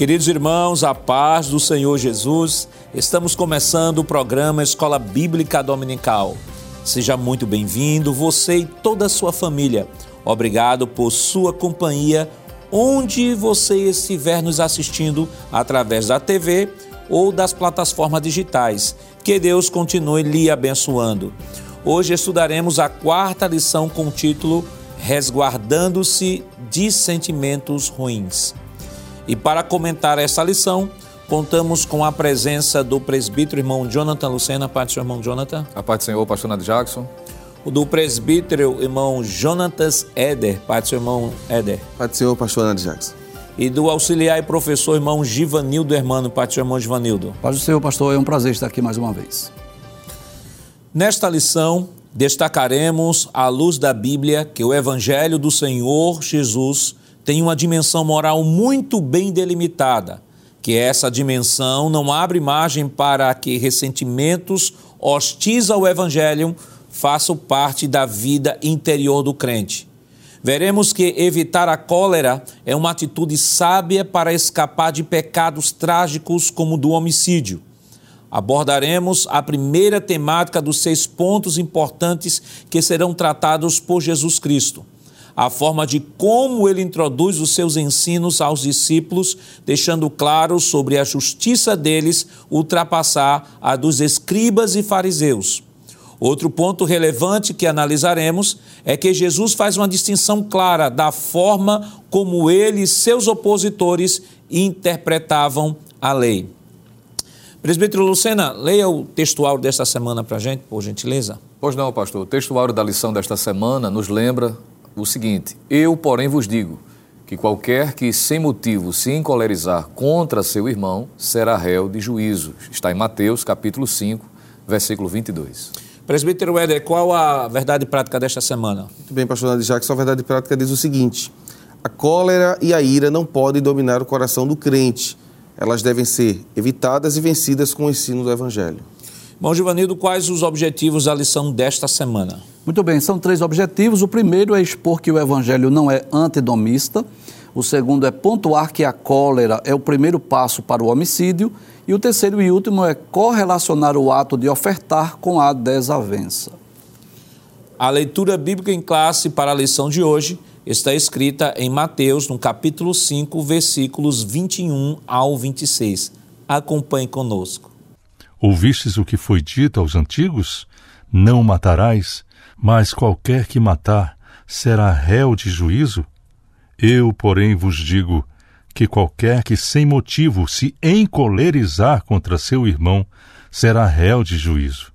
Queridos irmãos, a paz do Senhor Jesus, estamos começando o programa Escola Bíblica Dominical. Seja muito bem-vindo, você e toda a sua família. Obrigado por sua companhia, onde você estiver nos assistindo através da TV ou das plataformas digitais. Que Deus continue lhe abençoando. Hoje estudaremos a quarta lição com o título Resguardando-se de Sentimentos Ruins. E para comentar essa lição, contamos com a presença do presbítero irmão Jonathan Lucena. Pai do seu irmão Jonathan. A paz do Senhor, pastor Nado Jackson. O do presbítero irmão Jonatas Éder. Pai do seu irmão Éder. Pai do Senhor, pastor Nado Jackson. E do auxiliar e professor irmão Givanildo Hermano. Pai do seu irmão Givanildo. Pai do Senhor, pastor, é um prazer estar aqui mais uma vez. Nesta lição, destacaremos, à luz da Bíblia, que o Evangelho do Senhor Jesus tem uma dimensão moral muito bem delimitada, que essa dimensão não abre margem para que ressentimentos hostis ao Evangelho façam parte da vida interior do crente. Veremos que evitar a cólera é uma atitude sábia para escapar de pecados trágicos como o do homicídio. Abordaremos a primeira temática dos seis pontos importantes que serão tratados por Jesus Cristo a forma de como ele introduz os seus ensinos aos discípulos, deixando claro sobre a justiça deles ultrapassar a dos escribas e fariseus. Outro ponto relevante que analisaremos é que Jesus faz uma distinção clara da forma como ele e seus opositores interpretavam a lei. Presbítero Lucena, leia o textual desta semana para a gente, por gentileza. Pois não, pastor. O textuário da lição desta semana nos lembra o seguinte: Eu, porém, vos digo que qualquer que sem motivo se encolerizar contra seu irmão será réu de juízo. Está em Mateus, capítulo 5, versículo 22. Presbítero Éder, qual a verdade prática desta semana? Muito bem, pastor Nadir Jackson, a verdade prática diz o seguinte: a cólera e a ira não podem dominar o coração do crente. Elas devem ser evitadas e vencidas com o ensino do Evangelho. Bom, Givanildo, quais os objetivos da lição desta semana? Muito bem, são três objetivos. O primeiro é expor que o evangelho não é antidomista. O segundo é pontuar que a cólera é o primeiro passo para o homicídio. E o terceiro e último é correlacionar o ato de ofertar com a desavença. A leitura bíblica em classe para a lição de hoje está escrita em Mateus, no capítulo 5, versículos 21 ao 26. Acompanhe conosco. Ouvistes o que foi dito aos antigos? Não matarás, mas qualquer que matar será réu de juízo? Eu, porém, vos digo que qualquer que sem motivo se encolerizar contra seu irmão será réu de juízo.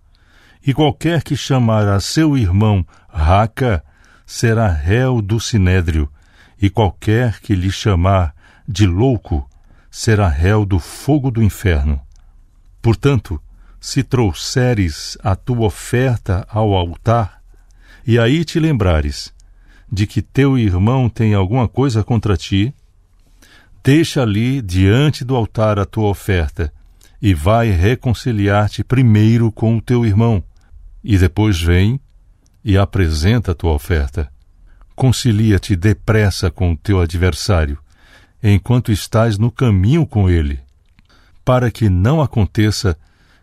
E qualquer que chamar a seu irmão raca será réu do sinédrio, e qualquer que lhe chamar de louco será réu do fogo do inferno. Portanto, se trouxeres a tua oferta ao altar, e aí te lembrares de que teu irmão tem alguma coisa contra ti, deixa ali diante do altar a tua oferta e vai reconciliar-te primeiro com o teu irmão, e depois vem e apresenta a tua oferta. Concilia-te depressa com o teu adversário, enquanto estás no caminho com ele para que não aconteça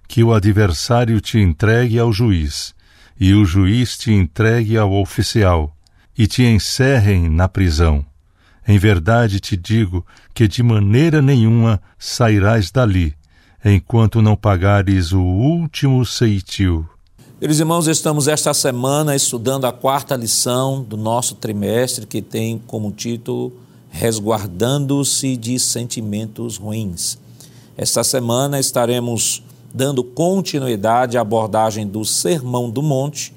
que o adversário te entregue ao juiz, e o juiz te entregue ao oficial, e te encerrem na prisão. Em verdade te digo que de maneira nenhuma sairás dali, enquanto não pagares o último ceitil. Queridos irmãos, estamos esta semana estudando a quarta lição do nosso trimestre, que tem como título Resguardando-se de Sentimentos Ruins. Esta semana estaremos dando continuidade à abordagem do Sermão do Monte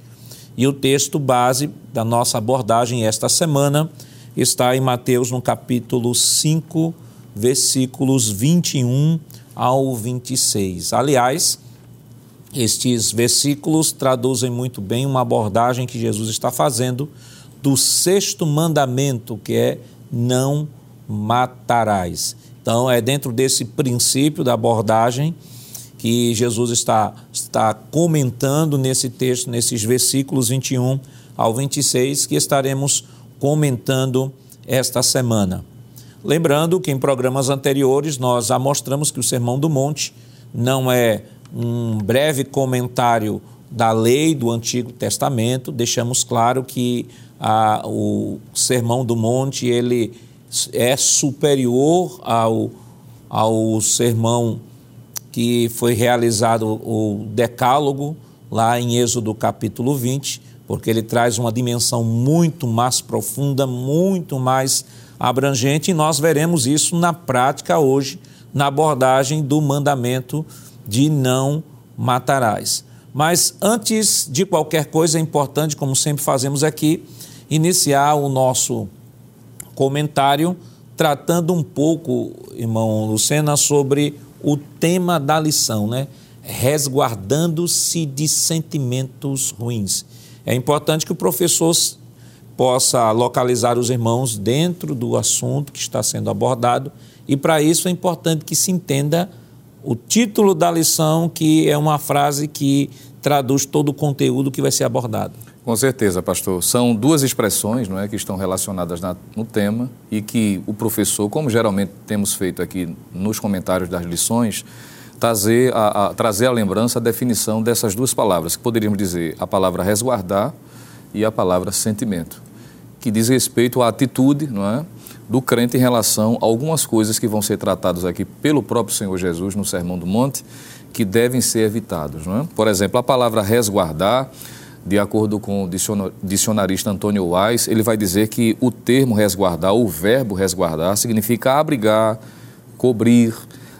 e o texto base da nossa abordagem esta semana está em Mateus no capítulo 5, versículos 21 ao 26. Aliás, estes versículos traduzem muito bem uma abordagem que Jesus está fazendo do sexto mandamento, que é não matarás. Então, é dentro desse princípio da abordagem que Jesus está, está comentando nesse texto, nesses versículos 21 ao 26, que estaremos comentando esta semana. Lembrando que em programas anteriores nós mostramos que o Sermão do Monte não é um breve comentário da lei do Antigo Testamento, deixamos claro que a, o Sermão do Monte ele é superior ao, ao sermão que foi realizado o Decálogo lá em Êxodo capítulo 20, porque ele traz uma dimensão muito mais profunda, muito mais abrangente, e nós veremos isso na prática hoje, na abordagem do mandamento de não matarás. Mas antes de qualquer coisa, é importante, como sempre fazemos aqui, iniciar o nosso comentário tratando um pouco, irmão Lucena, sobre o tema da lição, né? Resguardando-se de sentimentos ruins. É importante que o professor possa localizar os irmãos dentro do assunto que está sendo abordado, e para isso é importante que se entenda o título da lição, que é uma frase que traduz todo o conteúdo que vai ser abordado. Com certeza, pastor. São duas expressões não é, que estão relacionadas na, no tema e que o professor, como geralmente temos feito aqui nos comentários das lições, trazer a, a, trazer a lembrança a definição dessas duas palavras, que poderíamos dizer a palavra resguardar e a palavra sentimento, que diz respeito à atitude não é, do crente em relação a algumas coisas que vão ser tratadas aqui pelo próprio Senhor Jesus no Sermão do Monte, que devem ser evitados. Não é? Por exemplo, a palavra resguardar de acordo com o dicionarista Antônio Wise, ele vai dizer que o termo resguardar, o verbo resguardar, significa abrigar, cobrir,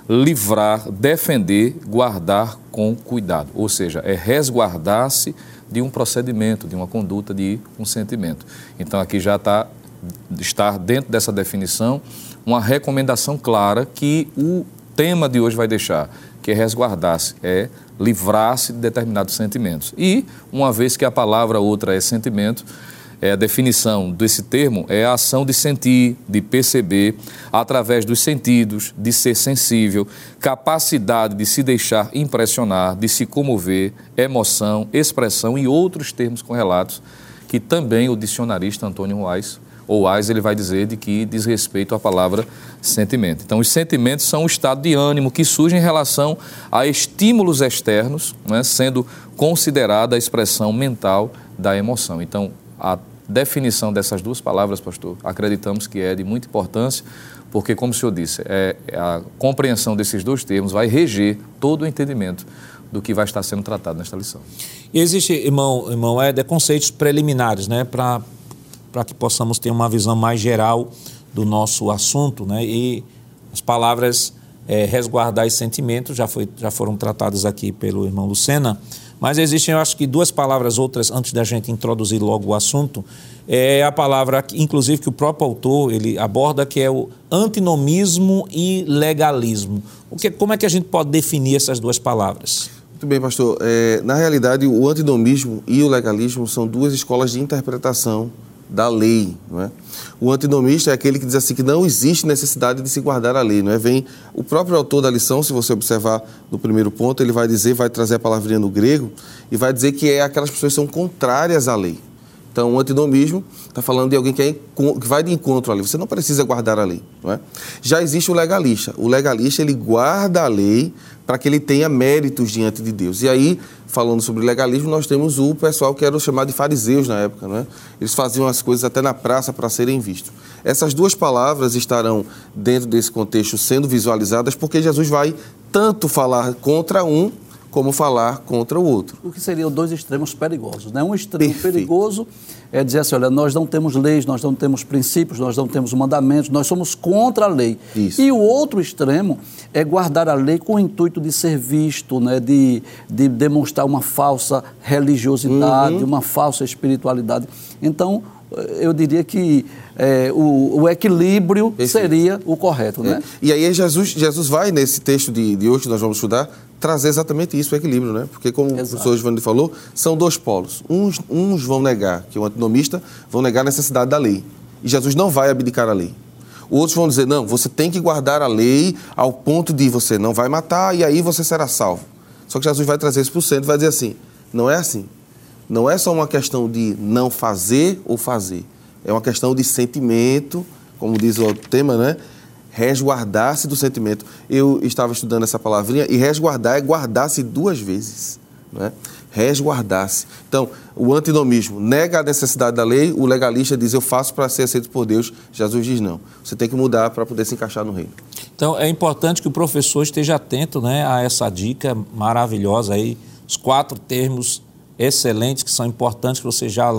livrar, defender, guardar com cuidado. Ou seja, é resguardar-se de um procedimento, de uma conduta, de um sentimento. Então aqui já está está dentro dessa definição uma recomendação clara que o tema de hoje vai deixar, que é resguardar-se, é livrar-se de determinados sentimentos. E, uma vez que a palavra outra é sentimento, é, a definição desse termo é a ação de sentir, de perceber, através dos sentidos, de ser sensível, capacidade de se deixar impressionar, de se comover, emoção, expressão e outros termos correlatos que também o dicionarista Antônio Wise ou Wise ele vai dizer de que diz respeito à palavra sentimento. Então, os sentimentos são o estado de ânimo que surge em relação a estímulos externos, né, sendo considerada a expressão mental da emoção. Então, a definição dessas duas palavras, pastor, acreditamos que é de muita importância, porque, como o senhor disse, é, a compreensão desses dois termos vai reger todo o entendimento do que vai estar sendo tratado nesta lição. E existe, irmão, irmão Éder, conceitos preliminares, né, para para que possamos ter uma visão mais geral do nosso assunto, né? E as palavras é, resguardar esse sentimento já, foi, já foram tratadas aqui pelo irmão Lucena, mas existem, eu acho que duas palavras outras antes da gente introduzir logo o assunto. É a palavra, inclusive, que o próprio autor ele aborda, que é o antinomismo e legalismo. O que, como é que a gente pode definir essas duas palavras? Muito bem, pastor. É, na realidade, o antinomismo e o legalismo são duas escolas de interpretação da lei. Não é? O antinomista é aquele que diz assim que não existe necessidade de se guardar a lei. Não é? Vem o próprio autor da lição, se você observar no primeiro ponto, ele vai dizer, vai trazer a palavrinha no grego e vai dizer que é aquelas pessoas que são contrárias à lei. Então, o antinomismo está falando de alguém que, é, que, vai de encontro à lei. Você não precisa guardar a lei. Não é? Já existe o legalista. O legalista, ele guarda a lei para que ele tenha méritos diante de Deus. E aí, falando sobre legalismo, nós temos o pessoal que era chamado de fariseus na época. Não é? Eles faziam as coisas até na praça para serem vistos. Essas duas palavras estarão dentro desse contexto sendo visualizadas porque Jesus vai tanto falar contra um como falar contra o outro. O que seriam dois extremos perigosos. Né? Um extremo Perfeito. perigoso é dizer assim, olha, nós não temos leis, nós não temos princípios, nós não temos mandamentos, nós somos contra a lei. Isso. E o outro extremo é guardar a lei com o intuito de ser visto, né? de, de demonstrar uma falsa religiosidade, uhum. uma falsa espiritualidade. Então, eu diria que é, o, o, equilíbrio seria o correto, né? É. E aí Jesus, Jesus vai, nesse texto de, de hoje que nós vamos estudar, trazer exatamente isso, o equilíbrio, né? Porque, como Exato. o professor Giovanni falou, são dois polos. Uns, uns vão negar, que é o antinomista, vão negar a necessidade da lei. E Jesus não vai abdicar a lei. Outros vão dizer, não, você tem que guardar a lei ao ponto de você não vai matar e aí você será salvo. Só que Jesus vai trazer isso para o centro e vai dizer assim, não é assim. Não é só uma questão de não fazer ou fazer. É uma questão de sentimento, como diz o tema, né? Resguardar-se do sentimento. Eu estava estudando essa palavrinha e resguardar é guardar-se duas vezes. Não é? Resguardar-se. Então, o antinomismo nega a necessidade da lei, o legalista diz eu faço para ser aceito por Deus. Jesus diz não. Você tem que mudar para poder se encaixar no reino. Então, é importante que o professor esteja atento né, a essa dica maravilhosa aí, os quatro termos excelentes que são importantes que você já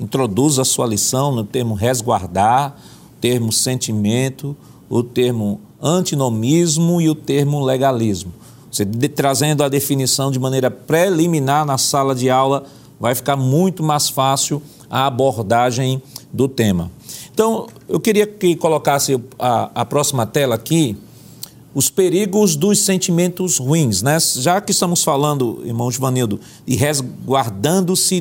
introduza a sua lição no termo resguardar, termo sentimento, o termo antinomismo e o termo legalismo. Você de, trazendo a definição de maneira preliminar na sala de aula, vai ficar muito mais fácil a abordagem do tema. Então, eu queria que colocasse a, a próxima tela aqui, os perigos dos sentimentos ruins, né? Já que estamos falando, irmão Givanildo, de resguardando-se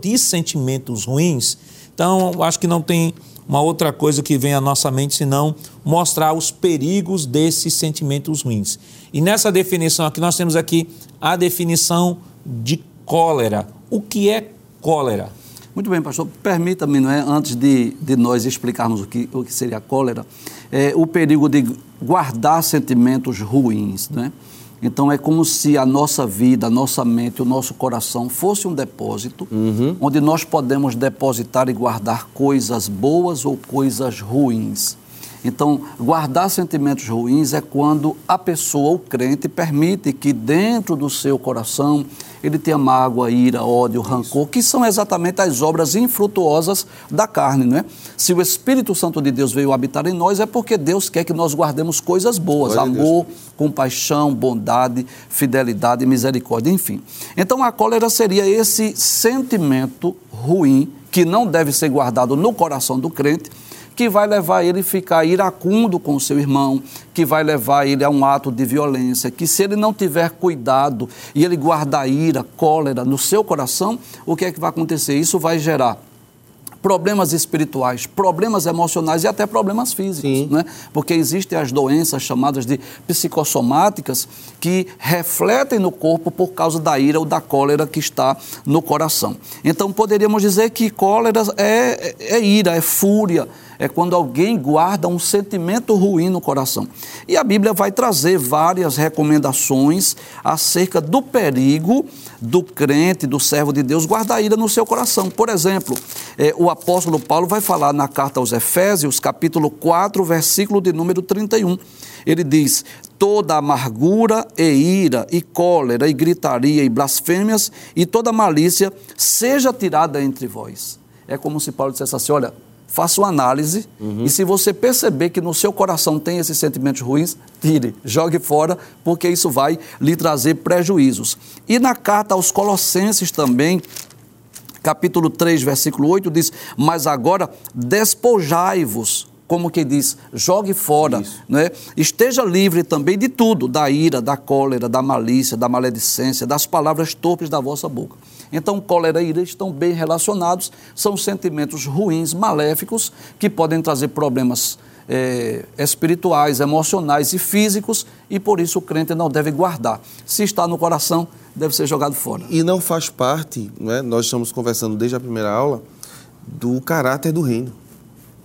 de sentimentos ruins, então acho que não tem uma outra coisa que vem à nossa mente senão mostrar os perigos desses sentimentos ruins. E nessa definição aqui, nós temos aqui a definição de cólera. O que é cólera? Muito bem, pastor. Permita-me, não é, antes de, de nós explicarmos o que, o que seria a cólera, é, o perigo de guardar sentimentos ruins, né? Então é como se a nossa vida, a nossa mente, o nosso coração fosse um depósito uhum. onde nós podemos depositar e guardar coisas boas ou coisas ruins. Então, guardar sentimentos ruins é quando a pessoa, o crente, permite que dentro do seu coração ele tenha mágoa, ira, ódio, rancor, que são exatamente as obras infrutuosas da carne, não é? Se o Espírito Santo de Deus veio habitar em nós, é porque Deus quer que nós guardemos coisas boas, Glória amor, compaixão, bondade, fidelidade, misericórdia, enfim. Então, a cólera seria esse sentimento ruim que não deve ser guardado no coração do crente, que vai levar ele a ficar iracundo com o seu irmão, que vai levar ele a um ato de violência, que se ele não tiver cuidado e ele guardar ira, cólera no seu coração, o que é que vai acontecer? Isso vai gerar problemas espirituais, problemas emocionais e até problemas físicos, né? Porque existem as doenças chamadas de psicossomáticas que refletem no corpo por causa da ira ou da cólera que está no coração. Então poderíamos dizer que cólera é, é, é ira, é fúria, é quando alguém guarda um sentimento ruim no coração. E a Bíblia vai trazer várias recomendações acerca do perigo do crente, do servo de Deus, guardar ira no seu coração. Por exemplo, é, o apóstolo Paulo vai falar na carta aos Efésios, capítulo 4, versículo de número 31. Ele diz: toda amargura e ira e cólera e gritaria e blasfêmias e toda malícia seja tirada entre vós. É como se Paulo dissesse assim: olha, faça uma análise uhum. e se você perceber que no seu coração tem esses sentimentos ruins, tire, jogue fora, porque isso vai lhe trazer prejuízos. E na carta aos Colossenses também, capítulo 3, versículo 8, diz: Mas agora despojai-vos como que diz, jogue fora, né? esteja livre também de tudo, da ira, da cólera, da malícia, da maledicência, das palavras torpes da vossa boca. Então, cólera e ira estão bem relacionados, são sentimentos ruins, maléficos, que podem trazer problemas é, espirituais, emocionais e físicos, e por isso o crente não deve guardar. Se está no coração, deve ser jogado fora. E não faz parte, né, nós estamos conversando desde a primeira aula, do caráter do reino.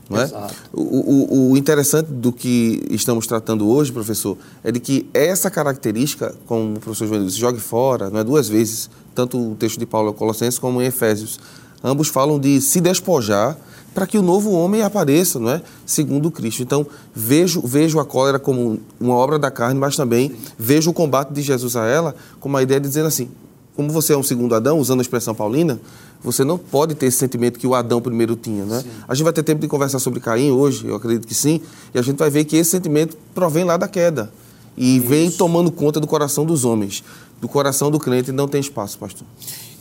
Não é? O, o, o, interessante do que estamos tratando hoje, professor, é de que essa característica, como o professor João disse, jogue fora, não é duas vezes, tanto o texto de Paulo Colossenses como em Efésios, ambos falam de se despojar para que o novo homem apareça, não é? Segundo Cristo. Então, vejo, vejo a cólera como uma obra da carne, mas também vejo o combate de Jesus a ela como a ideia de dizer assim, como você é um segundo Adão, usando a expressão paulina, você não pode ter esse sentimento que o Adão primeiro tinha, né? Sim. A gente vai ter tempo de conversar sobre Caim hoje, eu acredito que sim, e a gente vai ver que esse sentimento provém lá da queda e Isso. vem tomando conta do coração dos homens. Do coração do crente não tem espaço, pastor.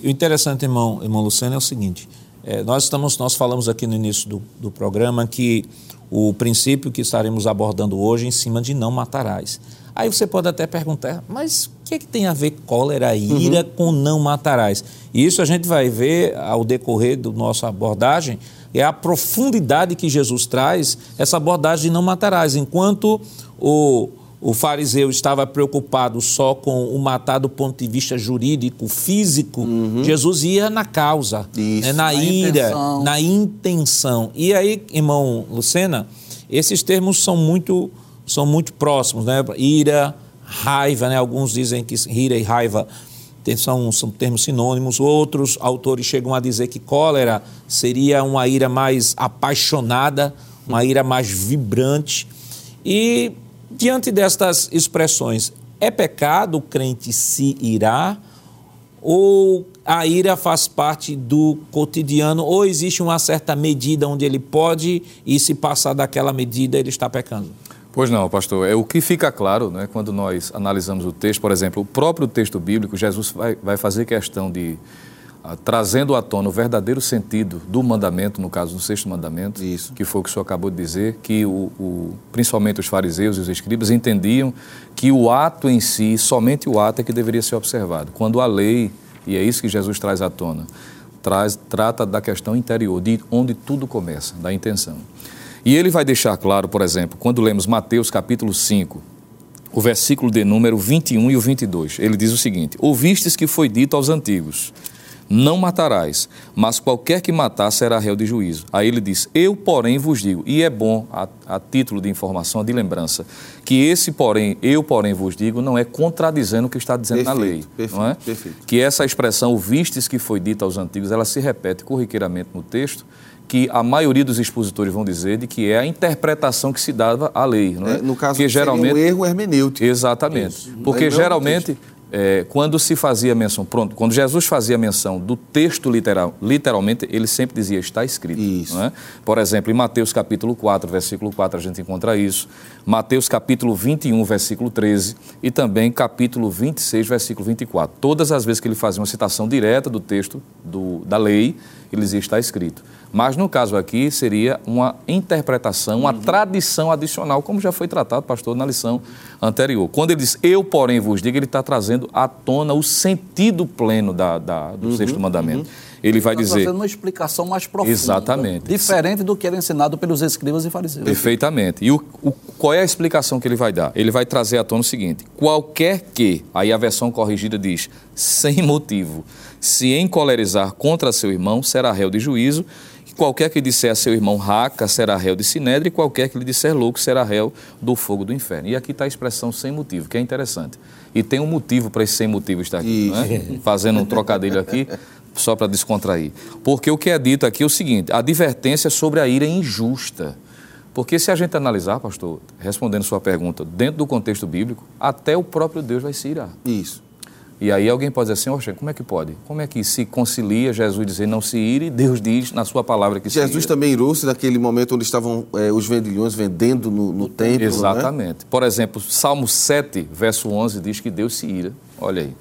E o interessante, irmão, irmão Luciano, é o seguinte: é, nós estamos, nós falamos aqui no início do, do programa que o princípio que estaremos abordando hoje é em cima de não matarás. Aí você pode até perguntar, mas o que, é que tem a ver cólera e ira uhum. com não matarás? E isso a gente vai ver ao decorrer da nossa abordagem, é a profundidade que Jesus traz, essa abordagem de não matarás. Enquanto o, o fariseu estava preocupado só com o matar do ponto de vista jurídico, físico, uhum. Jesus ia na causa, né, na, na ira, intenção. na intenção. E aí, irmão Lucena, esses termos são muito são muito próximos, né? Ira, raiva, né? Alguns dizem que ira e raiva são, são termos sinônimos. Outros autores chegam a dizer que cólera seria uma ira mais apaixonada, uma ira mais vibrante. E diante destas expressões, é pecado o crente se irar? Ou a ira faz parte do cotidiano? Ou existe uma certa medida onde ele pode e se passar daquela medida ele está pecando? Pois não, pastor. É o que fica claro, né, quando nós analisamos o texto, por exemplo, o próprio texto bíblico, Jesus vai, vai fazer questão de trazendo à tona o verdadeiro sentido do mandamento, no caso do sexto mandamento, Isso. que foi o que o senhor acabou de dizer, que o, o, principalmente os fariseus e os escribas entendiam que o ato em si, somente o ato é que deveria ser observado. Quando a lei, e é isso que Jesus traz à tona, traz, trata da questão interior, de onde tudo começa, da intenção. E ele vai deixar claro, por exemplo, quando lemos Mateus capítulo 5, o versículo de número 21 e o 22, ele diz o seguinte: Ouvistes que foi dito aos antigos: Não matarás, mas qualquer que matar será réu de juízo. Aí ele diz: Eu, porém, vos digo, e é bom, a, a título de informação, de lembrança, que esse, porém, eu, porém, vos digo, não é contradizendo o que está dizendo Perfeito, na lei. perfeito, não é? perfeito. Que essa expressão, ouvistes que foi dita aos antigos, ela se repete corriqueiramente no texto que a maioria dos expositores vão dizer de que é a interpretação que se dava à lei, não é? É, no caso, que seria um erro hermenêutico. Exatamente. Porque Lembrando geralmente, é, quando se fazia menção, pronto, quando Jesus fazia menção do texto literal, literalmente, ele sempre dizia está escrito. Isso. não é? Por exemplo, em Mateus capítulo 4, versículo 4, a gente encontra isso. Mateus capítulo 21, versículo 13. E também capítulo 26, versículo 24. Todas as vezes que ele fazia uma citação direta do texto do, da lei, ele dizia está escrito. Mas no caso aqui seria uma interpretação, uma tradição adicional, como já foi tratado, pastor, na lição anterior. Quando ele diz eu, porém, vos digo, ele está trazendo à tona o sentido pleno da, da- do sexto mandamento. Ele vai Está dizer. uma explicação mais profunda. Exatamente. Diferente do que era ensinado pelos escribas e fariseus. Perfeitamente. E o, o- qual é a explicação que ele vai dar? Ele vai trazer à tona o seguinte: qualquer que, aí a versão corrigida diz, sem motivo, se encolerizar contra seu irmão, será réu de juízo. E qualquer que disser a seu irmão raca, será réu de sinédrio. E qualquer que lhe disser louco, será réu do fogo do inferno. E aqui está a expressão sem motivo, que é interessante. E tem um motivo para esse sem motivo estar aqui, é? fazendo um trocadilho aqui só para descontrair. Porque o que é dito aqui é o seguinte: a advertência sobre a ira injusta. Porque se a gente analisar, pastor, respondendo sua pergunta, dentro do contexto bíblico, até o próprio Deus vai se irar. Isso. E aí alguém pode dizer assim, oxe, como é que pode? Como é que se concilia Jesus dizer não se ire e Deus diz na sua palavra que se Jesus ira? também irou-se naquele momento onde estavam eh, os vendilhões vendendo no, no templo. não é? Exatamente. Por exemplo, Salmo 7, verso 11 diz que Deus se ira. Olha aí.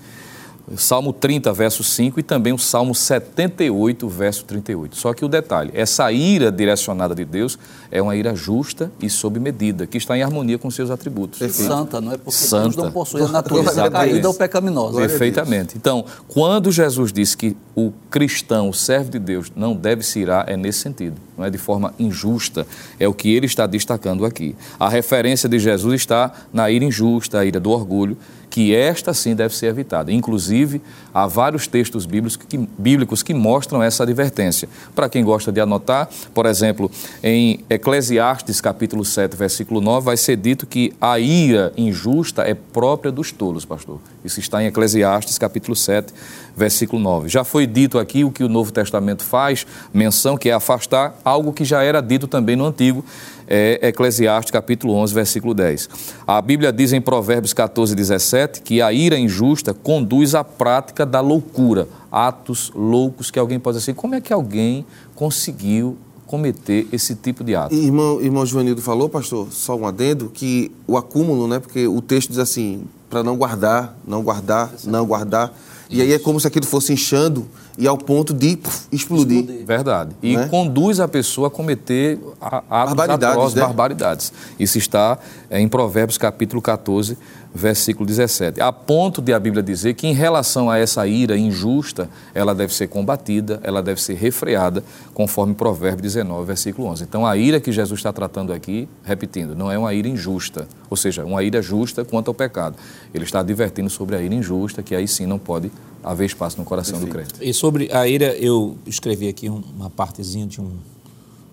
Salmo 30, verso 5 e também o Salmo 78, verso 38. Só que o detalhe, essa ira direcionada de Deus é uma ira justa e sob medida, que está em harmonia com seus atributos. Santa, não é? Porque Deus Santa. não possui a natureza caída ou pecaminosa. Perfeitamente. Então, quando Jesus disse que o cristão, o servo de Deus, não deve se irar, é nesse sentido, não é de forma injusta. É o que ele está destacando aqui. A referência de Jesus está na ira injusta, a ira do orgulho, que esta sim deve ser evitada. Inclusive, há vários textos bíblicos que, bíblicos que mostram essa advertência. Para quem gosta de anotar, por exemplo, em Eclesiastes capítulo 7, versículo 9, vai ser dito que a ira injusta é própria dos tolos, pastor. Isso está em Eclesiastes capítulo 7, versículo 9. Já foi dito aqui o que o Novo Testamento faz, menção que é afastar algo que já era dito também no Antigo, é Eclesiastes capítulo 11, versículo 10. A Bíblia diz em Provérbios 14, 17 que a ira injusta conduz à prática da loucura, atos loucos que alguém pode dizer assim, como é que alguém conseguiu cometer esse tipo de ato? Irmão, irmão Joanildo falou, pastor, só um adendo, que o acúmulo, né? Porque o texto diz assim, para não guardar, não guardar, não guardar. E aí é como se aquilo fosse inchando e ao ponto de puf, explodir. Verdade. E Né? conduz a pessoa a cometer atos Barbaridades, né? barbaridades. Isso está é, em Provérbios capítulo 14, versículo 17. A ponto de a Bíblia dizer que em relação a essa ira injusta, ela deve ser combatida, ela deve ser refreada, conforme Provérbio 19, versículo 11. Então a ira que Jesus está tratando aqui, repetindo, não é uma ira injusta, ou seja, uma ira justa quanto ao pecado. Ele está advertindo sobre a ira injusta, que aí sim não pode haver espaço no coração do crente. E sobre a ira, eu escrevi aqui um- uma partezinha de um,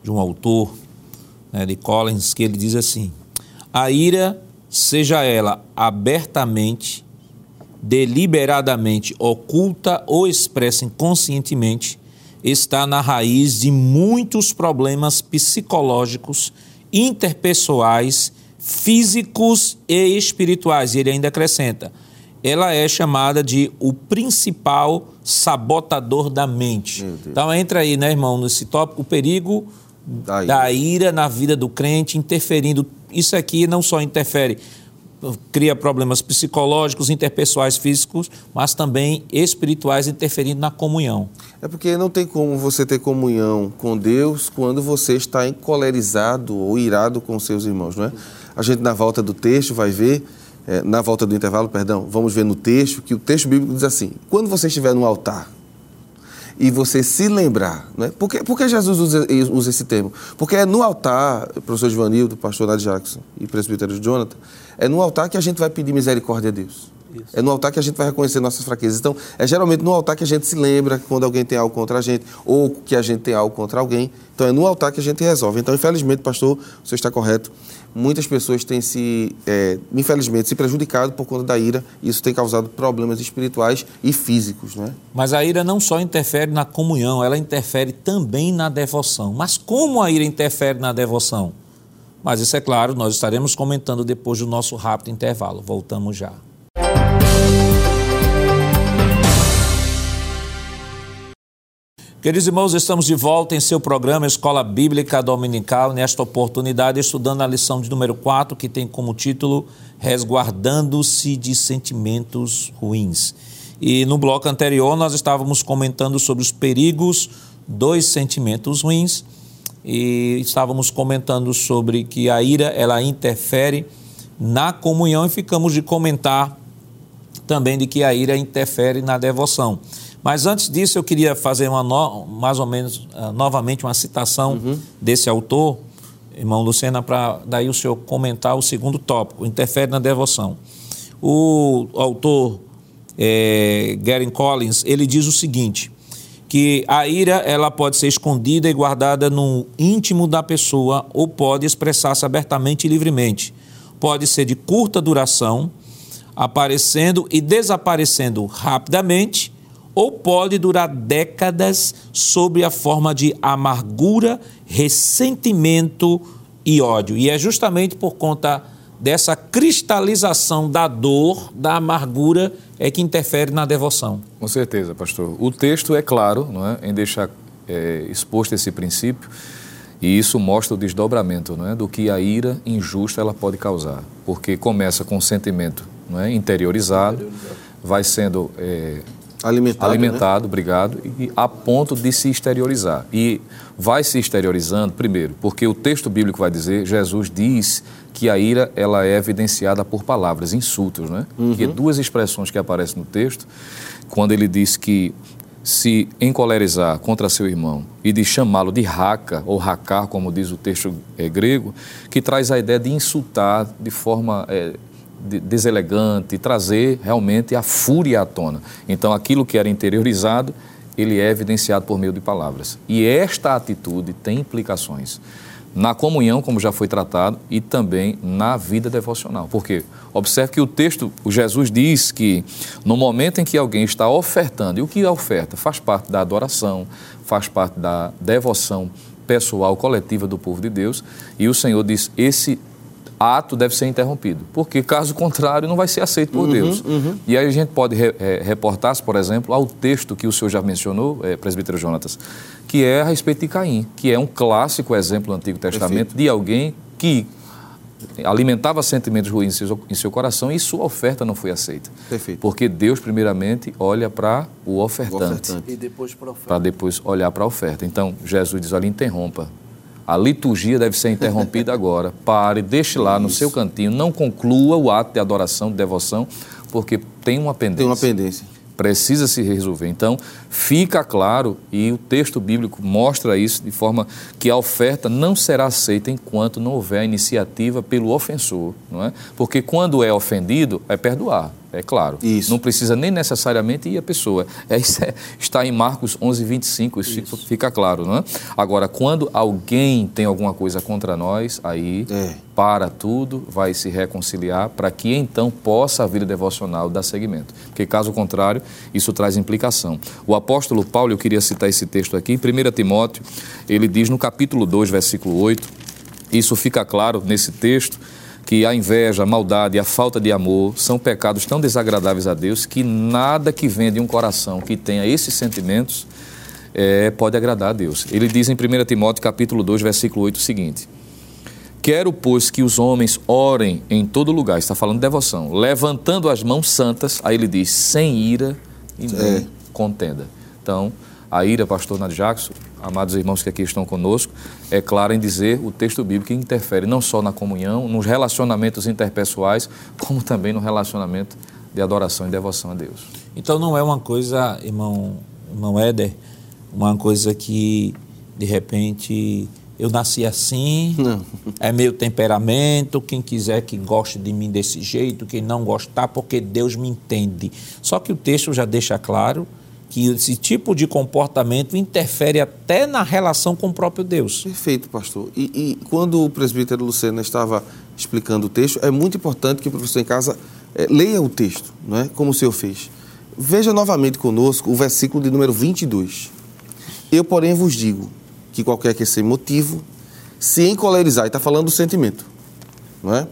de um autor, né, de Collins, que ele diz assim: A ira, seja ela abertamente, deliberadamente oculta ou expressa inconscientemente, está na raiz de muitos problemas psicológicos, interpessoais, físicos e espirituais. E ele ainda acrescenta: ela é chamada de o principal sabotador da mente. Então entra aí, né, irmão, nesse tópico, o perigo da ira. da ira na vida do crente, interferindo. Isso aqui não só interfere cria problemas psicológicos, interpessoais, físicos, mas também espirituais interferindo na comunhão. É porque não tem como você ter comunhão com Deus quando você está encolerizado ou irado com seus irmãos, não é? A gente na volta do texto vai ver é, na volta do intervalo, perdão, vamos ver no texto que o texto bíblico diz assim: quando você estiver no altar e você se lembrar, né? por, que, por que Jesus usa, usa esse termo? Porque é no altar, professor Givanildo, pastor Nath Jackson e presbítero Jonathan, é no altar que a gente vai pedir misericórdia a Deus. Isso. É no altar que a gente vai reconhecer nossas fraquezas. Então, é geralmente no altar que a gente se lembra quando alguém tem algo contra a gente ou que a gente tem algo contra alguém. Então, é no altar que a gente resolve. Então, infelizmente, pastor, o senhor está correto muitas pessoas têm se, é, infelizmente, se prejudicado por conta da ira. Isso tem causado problemas espirituais e físicos, né? Mas a ira não só interfere na comunhão, ela interfere também na devoção. Mas como a ira interfere na devoção? Mas isso é claro, nós estaremos comentando depois do nosso rápido intervalo. Voltamos já. Queridos irmãos, estamos de volta em seu programa Escola Bíblica Dominical, nesta oportunidade estudando a lição de número 4, que tem como título Resguardando-se de Sentimentos Ruins. E no bloco anterior nós estávamos comentando sobre os perigos dos sentimentos ruins e estávamos comentando sobre que a ira ela interfere na comunhão e ficamos de comentar também de que a ira interfere na devoção. Mas antes disso, eu queria fazer uma no, mais ou menos uh, novamente uma citação uhum. desse autor, irmão Lucena, para daí o senhor comentar o segundo tópico, interfere na devoção. O autor é, Gary Collins, ele diz o seguinte, que a ira ela pode ser escondida e guardada no íntimo da pessoa ou pode expressar-se abertamente e livremente. Pode ser de curta duração, aparecendo e desaparecendo rapidamente, ou pode durar décadas sob a forma de amargura, ressentimento e ódio. E é justamente por conta dessa cristalização da dor, da amargura, é que interfere na devoção. Com certeza, pastor. O texto é claro não é, em deixar é, exposto esse princípio. E isso mostra o desdobramento não é, do que a ira injusta ela pode causar. Porque começa com um sentimento não é, interiorizado, vai sendo é, Alimentado, alimentado né? obrigado, e a ponto de se exteriorizar. E vai se exteriorizando, primeiro, porque o texto bíblico vai dizer, Jesus diz que a ira ela é evidenciada por palavras, insultos, né? Uhum. Que duas expressões que aparecem no texto, quando ele diz que se encolerizar contra seu irmão e de chamá-lo de raca ou racar, como diz o texto é, grego, que traz a ideia de insultar de forma é, deselegante, trazer realmente a fúria à tona. Então, aquilo que era interiorizado, ele é evidenciado por meio de palavras. E esta atitude tem implicações na comunhão, como já foi tratado, e também na vida devocional. Porque observe que o texto, o Jesus diz que no momento em que alguém está ofertando, e o que é oferta? Faz parte da adoração, faz parte da devoção pessoal, coletiva do povo de Deus, e o Senhor diz: esse ato deve ser interrompido, porque caso contrário não vai ser aceito por uhum, Deus. Uhum. E aí a gente pode re, é, reportar-se, por exemplo, ao texto que o senhor já mencionou, é, presbítero Jonatas, que é a respeito de Caim, que é um clássico exemplo do Antigo Testamento Perfeito. de alguém que alimentava sentimentos ruins em seu, em seu, coração e sua oferta não foi aceita. Perfeito. Porque Deus, primeiramente, olha para o ofertante. O ofertante. E depois para a oferta. Para depois olhar para a oferta. Então, Jesus diz, olha, interrompa a liturgia deve ser interrompida agora. Pare, deixe lá no seu cantinho, não conclua o ato de adoração, de devoção, porque tem uma pendência. Tem uma pendência. Precisa se resolver. Então, fica claro, e o texto bíblico mostra isso de forma que a oferta não será aceita enquanto não houver iniciativa pelo ofensor, não é? Porque quando é ofendido, é perdoar. É claro. Isso. Não precisa nem necessariamente ir a pessoa. É, isso é- está em Marcos 11, 25, isso, fica- fica claro, não é? Agora, quando alguém tem alguma coisa contra nós, aí É. para tudo, vai se reconciliar para que então possa a vida devocional dar seguimento. Porque caso contrário, isso traz implicação. O apóstolo Paulo, eu queria citar esse texto aqui, 1 Timóteo, ele diz no capítulo 2, versículo 8, isso fica claro nesse texto, que a inveja, a maldade a falta de amor são pecados tão desagradáveis a Deus que nada que venha de um coração que tenha esses sentimentos eh, pode agradar a Deus. Ele diz em 1 Timóteo capítulo 2, versículo 8 o seguinte: Quero, pois, que os homens orem em todo lugar, está falando de devoção, levantando as mãos santas, aí ele diz, sem ira e nem É. contenda. Então, a ira, pastor Nath Jackson, amados irmãos que aqui estão conosco, é clara em dizer o texto bíblico que interfere não só na comunhão, nos relacionamentos interpessoais, como também no relacionamento de adoração e devoção a Deus. Então não é uma coisa, irmão, irmão Éder, uma coisa que de repente eu nasci assim, Não. é meu temperamento, quem quiser que goste de mim desse jeito, quem não gostar, porque Deus me entende. Só que o texto já deixa claro que esse tipo de comportamento interfere até na relação com o próprio Deus. Perfeito, pastor. E, e quando o presbítero Lucena estava explicando o texto, é muito importante que o professor em casa eh, leia o texto, não é? como o senhor fez. Veja novamente conosco o versículo de número 22. Eu, porém, vos digo que qualquer que seja motivo, se encolerizar, e está falando do sentimento, não é?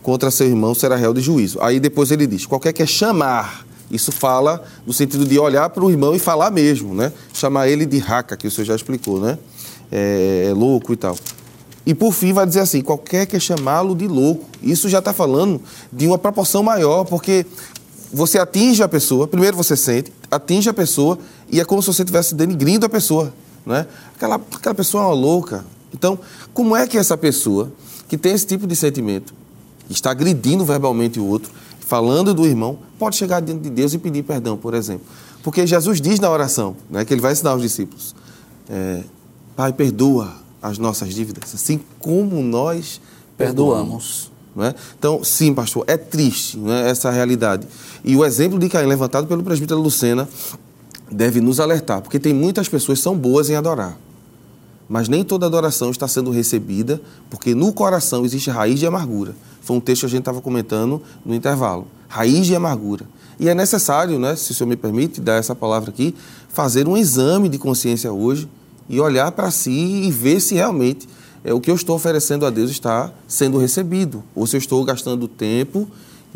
Contra seu irmão será réu de juízo. Aí depois ele diz: qualquer que é chamar, isso fala no sentido de olhar para o irmão e falar mesmo, né? Chamar ele de raca, que o senhor já explicou, né? É, é louco e tal. E por fim vai dizer assim: qualquer que chamá-lo de louco. Isso já está falando de uma proporção maior, porque você atinge a pessoa, primeiro você sente, atinge a pessoa e é como se você estivesse denigrindo a pessoa, né? Aquela, aquela pessoa é uma louca. Então, como é que essa pessoa que tem esse tipo de sentimento, está agredindo verbalmente o outro, falando do irmão, pode chegar diante de Deus e pedir perdão, por exemplo? Porque Jesus diz na oração, né, que ele vai ensinar aos discípulos, é, Pai, perdoa as nossas dívidas, assim como nós perdoamos. Não é? Então, sim, pastor, é triste é, essa realidade. E o exemplo de Caim, levantado pelo presbítero Lucena, deve nos alertar, porque tem muitas pessoas que são boas em adorar. Mas nem toda adoração está sendo recebida, porque no coração existe raiz de amargura. Foi um texto que a gente estava comentando no intervalo. Raiz de amargura. E é necessário, né, se o senhor me permite dar essa palavra aqui, fazer um exame de consciência hoje e olhar para si e ver se realmente é, o que eu estou oferecendo a Deus está sendo recebido. Ou se eu estou gastando tempo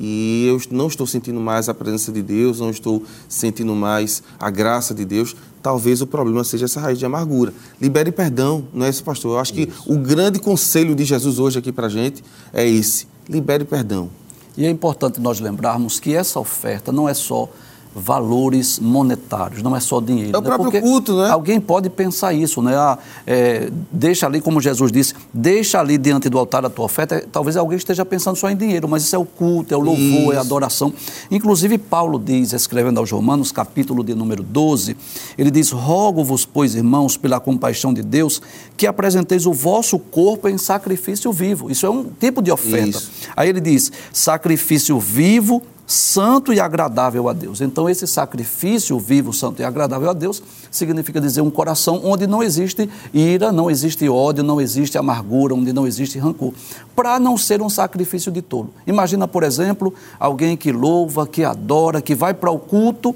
e eu não estou sentindo mais a presença de Deus, não estou sentindo mais a graça de Deus, talvez o problema seja essa raiz de amargura. Libere perdão, não é isso, pastor? Eu acho que o grande conselho de Jesus hoje aqui para a gente é esse: libere perdão. E é importante nós lembrarmos que essa oferta não é só valores monetários, não é só dinheiro. É o né? próprio Porque culto, né? Alguém pode pensar isso, né? Ah, é, deixa ali, como Jesus disse, deixa ali diante do altar a tua oferta. Talvez alguém esteja pensando só em dinheiro, mas isso é o culto, é o louvor, é a Isso. adoração. Inclusive, Paulo diz, escrevendo aos Romanos, capítulo de número 12, ele diz: Rogo-vos, pois, irmãos, pela compaixão de Deus, que apresenteis o vosso corpo em sacrifício vivo. Isso é um tipo de oferta. Isso. Aí ele diz: sacrifício vivo, santo e agradável a Deus. Então, esse sacrifício vivo, santo e agradável a Deus significa dizer um coração onde não existe ira, não existe ódio, não existe amargura, onde não existe rancor. Para não ser um sacrifício de tolo. Imagina, por exemplo, alguém que louva, que adora, que vai para o culto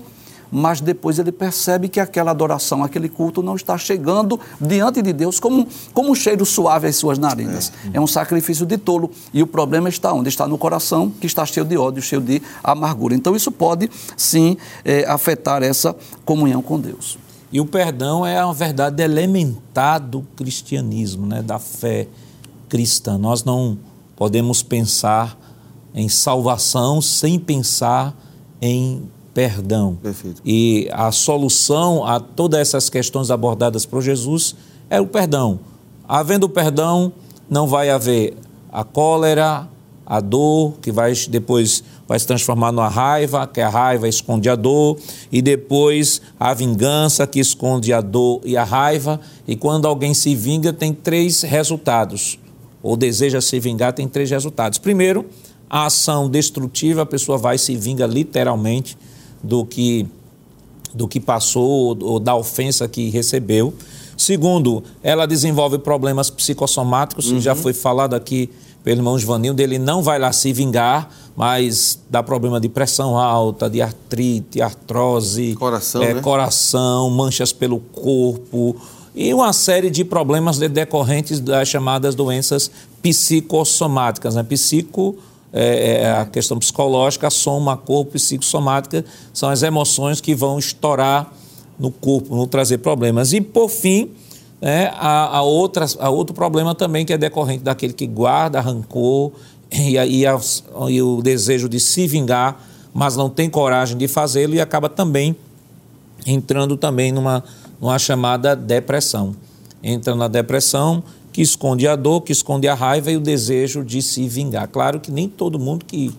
mas depois ele percebe que aquela adoração, aquele culto não está chegando diante de Deus como, como um cheiro suave às suas narinas. É. um sacrifício de tolo. E o problema está onde? Está no coração, que está cheio de ódio, cheio de amargura. Então isso pode, sim, é, afetar essa comunhão com Deus. E o perdão é uma verdade elementar do cristianismo, né, da fé cristã. Nós não podemos pensar em salvação sem pensar em perdão. Perfeito. E a solução a todas essas questões abordadas por Jesus é o perdão. Havendo perdão, não vai haver a cólera, a dor, que vai depois vai se transformar numa raiva, que a raiva esconde a dor, e depois a vingança, que esconde a dor e a raiva. E quando alguém se vinga, tem três resultados. Ou deseja se vingar, tem três resultados. Primeiro, a ação destrutiva, a pessoa vai e se vinga literalmente do que, do que passou ou da ofensa que recebeu. Segundo, ela desenvolve problemas psicossomáticos, uhum. já foi falado aqui pelo irmão Givanildo, ele não vai lá se vingar, mas dá problema de pressão alta, de artrite, artrose, coração, é, né? coração manchas pelo corpo e uma série de problemas decorrentes das chamadas doenças psicossomáticas. Né? Psico é, é, a questão psicológica, soma, corpo, psicossomática, são as emoções que vão estourar no corpo, vão trazer problemas. E, por fim, né, a, a, outra, a outro problema também que é decorrente daquele que guarda rancor e, e, e o desejo de se vingar, mas não tem coragem de fazê-lo e acaba também entrando também numa, numa chamada depressão. Entra na depressão, que esconde a dor, que esconde a raiva e o desejo de se vingar. Claro que nem todo mundo que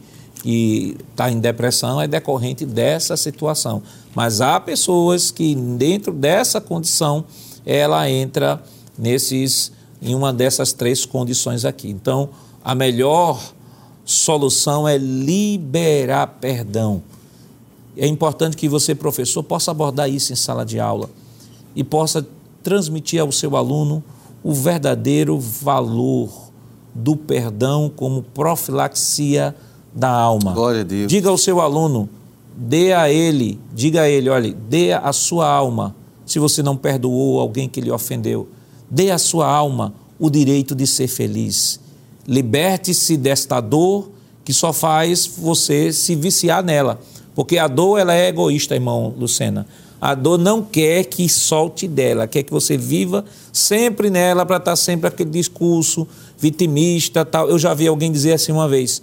está em depressão é decorrente dessa situação, mas há pessoas que dentro dessa condição ela entra nesses em uma dessas três condições aqui. Então, a melhor solução é liberar perdão. É importante que você, professor, possa abordar isso em sala de aula e possa transmitir ao seu aluno o verdadeiro valor do perdão como profilaxia da alma. Glória a Deus. Diga ao seu aluno, dê a ele, diga a ele, olhe, dê a sua alma, se você não perdoou alguém que lhe ofendeu, dê à sua alma o direito de ser feliz. Liberte-se desta dor que só faz você se viciar nela, porque a dor ela é egoísta, irmão Lucena. A dor não quer que solte dela, quer que você viva sempre nela para estar tá sempre aquele discurso vitimista, tal. Eu já vi alguém dizer assim uma vez: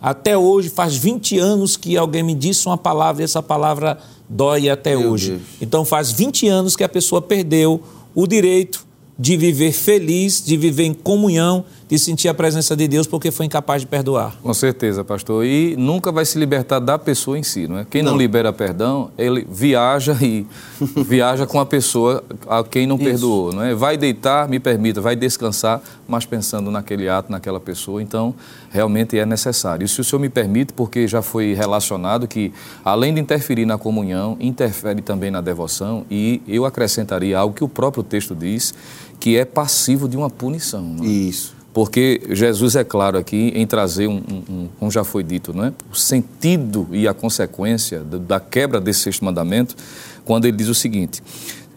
até hoje, faz 20 anos que alguém me disse uma palavra e essa palavra dói até Meu hoje. Deus. Então faz 20 anos que a pessoa perdeu o direito de viver feliz, de viver em comunhão, de sentir a presença de Deus porque foi incapaz de perdoar. Com certeza, pastor. E nunca vai se libertar da pessoa em si, não é? Quem não, não libera perdão, ele viaja e viaja com a pessoa a quem não Isso. perdoou, não é? Vai deitar, me permita, vai descansar, mas pensando naquele ato, naquela pessoa. Então, realmente é necessário. E se o senhor me permite, porque já foi relacionado que, além de interferir na comunhão, interfere também na devoção, e eu acrescentaria algo que o próprio texto diz, que é passivo de uma punição. É? Isso. Porque Jesus é claro aqui em trazer, um, um, um, como já foi dito, não é? o sentido e a consequência da quebra desse sexto mandamento, quando ele diz o seguinte: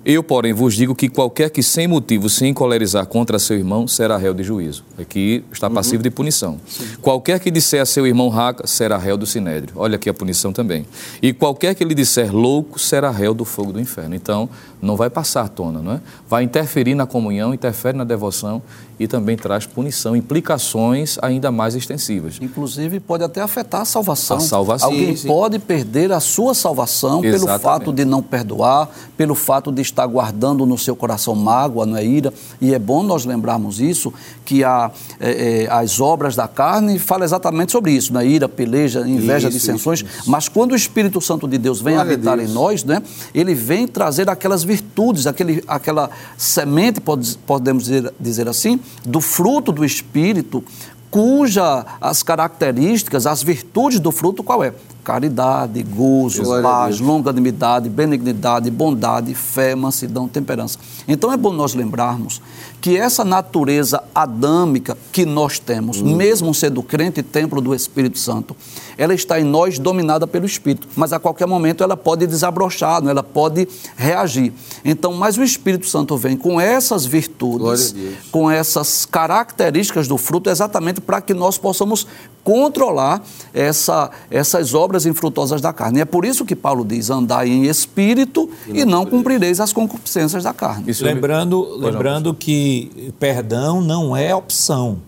eu, porém, vos digo que qualquer que sem motivo se encolerizar contra seu irmão será réu de juízo. Aqui está uhum. passivo uhum. de punição. Sim. Qualquer que disser a seu irmão raca será réu do sinédrio. Olha aqui a punição também. E qualquer que lhe disser louco será réu do fogo do inferno. Então, não vai passar à tona, não é? Vai interferir na comunhão, interfere na devoção e também traz punição, implicações ainda mais extensivas. Inclusive, pode até afetar a salvação. A salvação. Alguém sim, pode perder a sua salvação Exatamente. pelo fato de não perdoar, pelo fato de estar guardando no seu coração mágoa, não é ira. E é bom nós lembrarmos isso, que a, é, é, as obras da carne falam exatamente sobre isso, né? ira, peleja, inveja, isso, dissensões. Isso, isso. Mas quando o Espírito Santo de Deus vem Glória habitar em nós, né? ele vem trazer aquelas virtudes, aquele, aquela semente, pode, podemos dizer, dizer assim, do fruto do Espírito, cuja as características, as virtudes do fruto, qual é? Caridade, gozo, paz, longanimidade, benignidade, bondade, fé, mansidão, temperança. Então é bom nós lembrarmos que essa natureza adâmica que nós temos, uhum. mesmo sendo crente e templo do Espírito Santo, ela está em nós dominada pelo Espírito, mas a qualquer momento ela pode desabrochar, né? ela pode reagir. Então, mas o Espírito Santo vem com essas virtudes, com essas características do fruto, exatamente para que nós possamos controlar essa, essas obras infrutuosas da carne. E é por isso que Paulo diz: andai em espírito e não, e não cumprireis as concupiscências da carne. Isso lembrando, lembrando que perdão não é opção.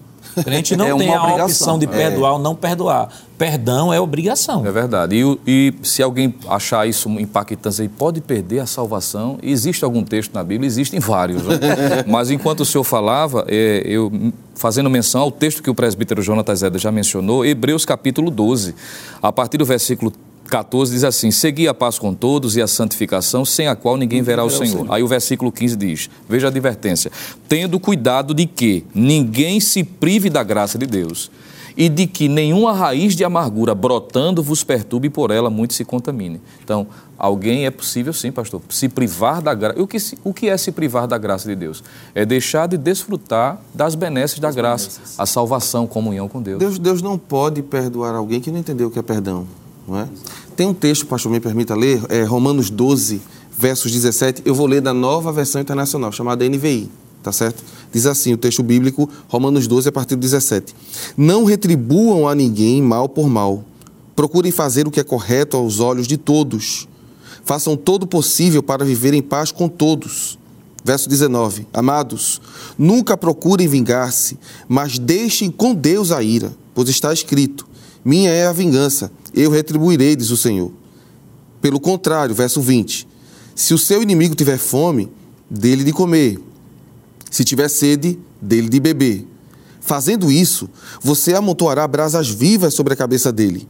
A gente não é tem a opção de perdoar é. ou não perdoar. Perdão é obrigação. É verdade. E, e se alguém achar isso impactante, ele pode perder a salvação. Existe algum texto na Bíblia? Existem vários. Né? Mas enquanto o senhor falava, é, eu fazendo menção ao texto que o presbítero Jonatas Zeda já mencionou, Hebreus capítulo 12, a partir do versículo 14 diz assim: Segui a paz com todos e a santificação, sem a qual ninguém verá o Senhor. Aí o versículo 15 diz: Veja a advertência. Tendo cuidado de que ninguém se prive da graça de Deus e de que nenhuma raiz de amargura brotando vos perturbe e por ela muito se contamine. Então, alguém é possível sim, pastor, se privar da graça. O que, o que é se privar da graça de Deus? É deixar de desfrutar das benesses da graça, a salvação, comunhão com Deus. Deus. Deus não pode perdoar alguém que não entendeu o que é perdão, é? Tem um texto, pastor, me permita ler, é Romanos 12, versos 17, eu vou ler da nova versão internacional, chamada NVI, tá certo? Diz assim o texto bíblico, Romanos 12, a partir do 17. Não retribuam a ninguém mal por mal. Procurem fazer o que é correto aos olhos de todos. Façam todo o possível para viver em paz com todos. Verso 19. Amados, nunca procurem vingar-se, mas deixem com Deus a ira, pois está escrito: Minha é a vingança, eu retribuirei, diz o Senhor. Pelo contrário, verso 20: Se o seu inimigo tiver fome, dele de comer. Se tiver sede, dele de beber. Fazendo isso, você amontoará brasas vivas sobre a cabeça dele.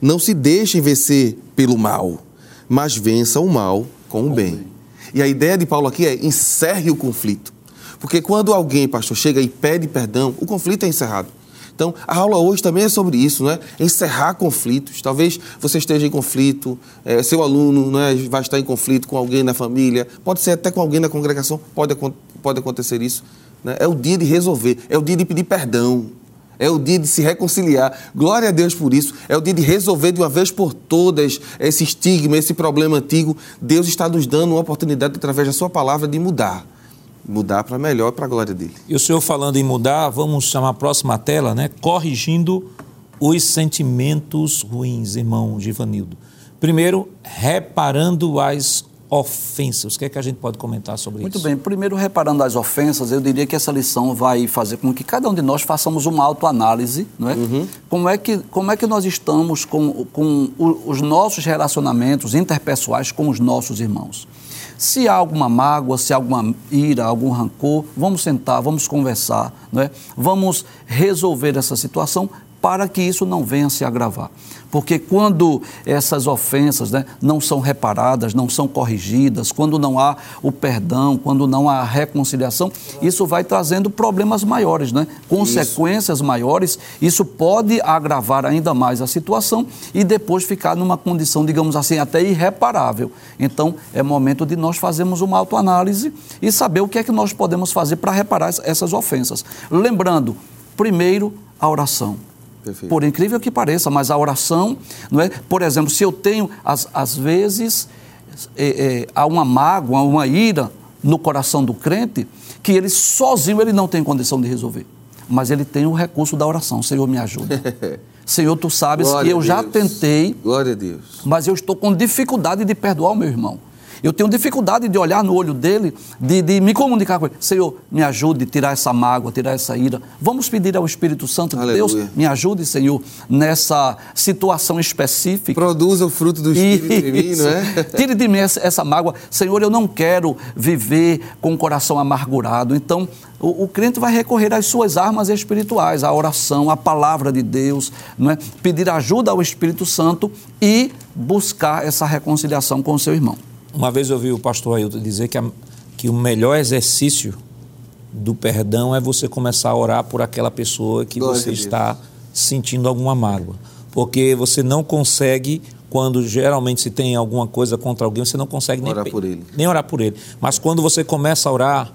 Não se deixe vencer pelo mal, mas vença o mal com o bem. E a ideia de Paulo aqui é encerre o conflito. Porque quando alguém, pastor, chega e pede perdão, o conflito é encerrado. Então, a aula hoje também é sobre isso, né? Encerrar conflitos. Talvez você esteja em conflito, é, seu aluno né, vai estar em conflito com alguém na família, pode ser até com alguém na congregação, pode, pode acontecer isso. Né? É o dia de resolver, é o dia de pedir perdão, é o dia de se reconciliar. Glória a Deus por isso. É o dia de resolver de uma vez por todas esse estigma, esse problema antigo. Deus está nos dando uma oportunidade, através da Sua palavra, de mudar mudar para melhor, para a glória dele. E o senhor falando em mudar, vamos chamar a próxima tela, né? Corrigindo os sentimentos ruins, irmão Givanildo. Primeiro, reparando as ofensas. O que é que a gente pode comentar sobre Muito isso? Muito bem. Primeiro, reparando as ofensas, eu diria que essa lição vai fazer com que cada um de nós façamos uma autoanálise, não é? Uhum. Como, é que, como é que nós estamos com, com os nossos relacionamentos interpessoais com os nossos irmãos? Se há alguma mágoa, se há alguma ira, algum rancor, vamos sentar, vamos conversar, não é? vamos resolver essa situação para que isso não venha a se agravar. Porque quando essas ofensas né, não são reparadas, não são corrigidas, quando não há o perdão, quando não há a reconciliação, isso vai trazendo problemas maiores, né? consequências isso. maiores. Isso pode agravar ainda mais a situação e depois ficar numa condição, digamos assim, até irreparável. Então, é momento de nós fazermos uma autoanálise e saber o que é que nós podemos fazer para reparar essas ofensas. Lembrando, primeiro, a oração. Perfeito. Por incrível que pareça, mas a oração, não é? Por exemplo, se eu tenho, às, às vezes, é, é, há uma mágoa, uma ira no coração do crente, que ele sozinho ele não tem condição de resolver. Mas ele tem o recurso da oração. Senhor, me ajuda. Senhor, tu sabes Glória que eu já tentei. Glória a Deus. Mas eu estou com dificuldade de perdoar o meu irmão. Eu tenho dificuldade de olhar no olho dele, de, de me comunicar com ele. Senhor, me ajude a tirar essa mágoa, tirar essa ira. Vamos pedir ao Espírito Santo de Aleluia. Deus, me ajude, Senhor, nessa situação específica. Produza o fruto do Espírito Isso. em mim, não é? Tire de mim essa, essa mágoa. Senhor, eu não quero viver com o coração amargurado. Então, o, o, crente vai recorrer às suas armas espirituais, a oração, a palavra de Deus, não é? pedir ajuda ao Espírito Santo e buscar essa reconciliação com o seu irmão. Uma vez eu ouvi o pastor Ailton dizer que, a, que o melhor exercício do perdão é você começar a orar por aquela pessoa que Glória você está sentindo alguma mágoa. Porque você não consegue, quando geralmente se tem alguma coisa contra alguém, você não consegue nem orar por ele. Nem orar por ele. Mas quando você começa a orar,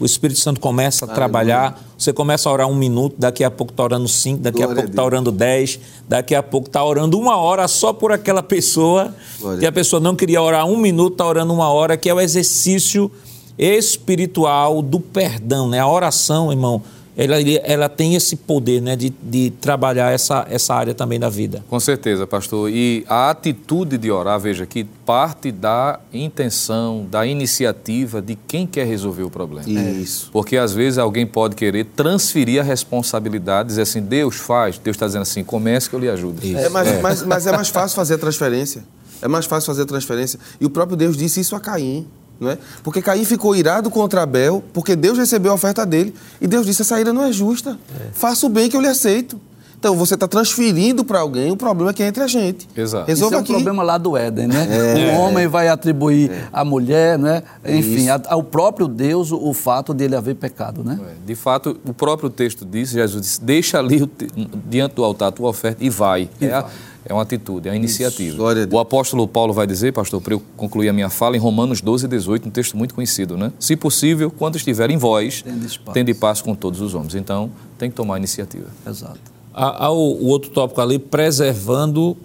o Espírito Santo começa a Aleluia. trabalhar, você começa a orar um minuto, daqui a pouco está orando cinco, daqui Glória a pouco está orando dez, daqui a pouco está orando uma hora só por aquela pessoa, Glória. e a pessoa não queria orar um minuto, está orando uma hora, que é o exercício espiritual do perdão, né? A oração, irmão, ela, ela tem esse poder né, de, de trabalhar essa, essa área também da vida. Com certeza, pastor. E a atitude de orar, veja que parte da intenção, da iniciativa de quem quer resolver o problema. Isso. Porque às vezes alguém pode querer transferir a responsabilidade, dizer assim, Deus faz, Deus está dizendo assim, comece que eu lhe ajudo. É, mas, é. Mas, mas é mais fácil fazer a transferência. É mais fácil fazer a transferência. E o próprio Deus disse isso a Caim. Não é? Porque Caim ficou irado contra Abel, porque Deus recebeu a oferta dele. E Deus disse: essa ira não é justa. É. Faça o bem que eu lhe aceito. Então você está transferindo para alguém o problema que é entre a gente. Exato. Resolva Isso é um aqui. problema lá do Éden, né? É. O homem vai atribuir à mulher, né? Enfim, a- ao próprio Deus o, o fato de ele haver pecado, né? É, De fato, o próprio texto diz, Jesus disse, deixa ali te- diante do altar a tua oferta e vai. é, a- é uma atitude, é uma iniciativa. Deus. O apóstolo Paulo vai dizer, pastor, para eu concluir a minha fala, em Romanos 12, 18, um texto muito conhecido, né? Se possível, quando estiver em vós, tende paz com todos os homens. Então, tem que tomar iniciativa. Exato. Há, há o, o outro tópico ali, preservando,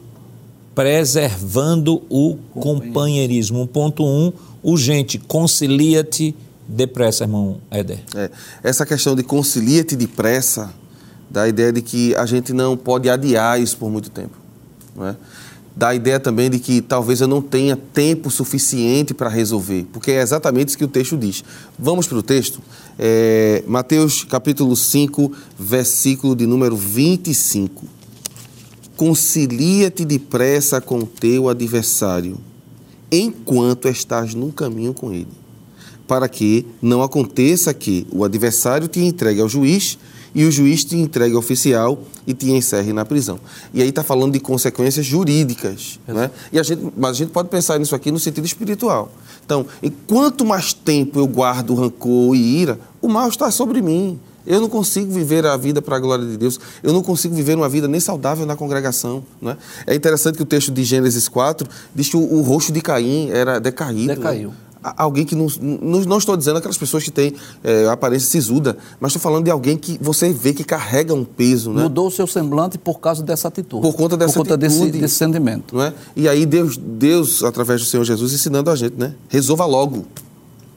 preservando o companheirismo. 1.1, um, urgente, concilia-te depressa, irmão Éder. É, essa questão de concilia-te depressa dá a ideia de que a gente não pode adiar isso por muito tempo. É? Dá a ideia também de que talvez eu não tenha tempo suficiente para resolver, porque é exatamente isso que o texto diz. Vamos para o texto? É, Mateus capítulo 5, versículo de número 25. Concilia-te depressa com teu adversário, enquanto estás no caminho com ele para que não aconteça que o adversário te entregue ao juiz e o juiz te entregue ao oficial e te encerre na prisão. E aí está falando de consequências jurídicas. Né? E a gente, mas a gente pode pensar nisso aqui no sentido espiritual. Então, enquanto mais tempo eu guardo rancor e ira, o mal está sobre mim. Eu não consigo viver a vida para a glória de Deus. Eu não consigo viver uma vida nem saudável na congregação. Né? É interessante que o texto de Gênesis 4 diz que o, o rosto de Caim era decaído. né? Decaiu. A- alguém que não, não, não estou dizendo aquelas pessoas que têm é, aparência sisuda, mas estou falando de alguém que você vê que carrega um peso, né? Mudou o seu semblante por causa dessa atitude. Por conta dessa Por conta desse, atitude. desse sentimento. Não é? E aí Deus, Deus, através do Senhor Jesus, ensinando a gente, né? Resolva logo.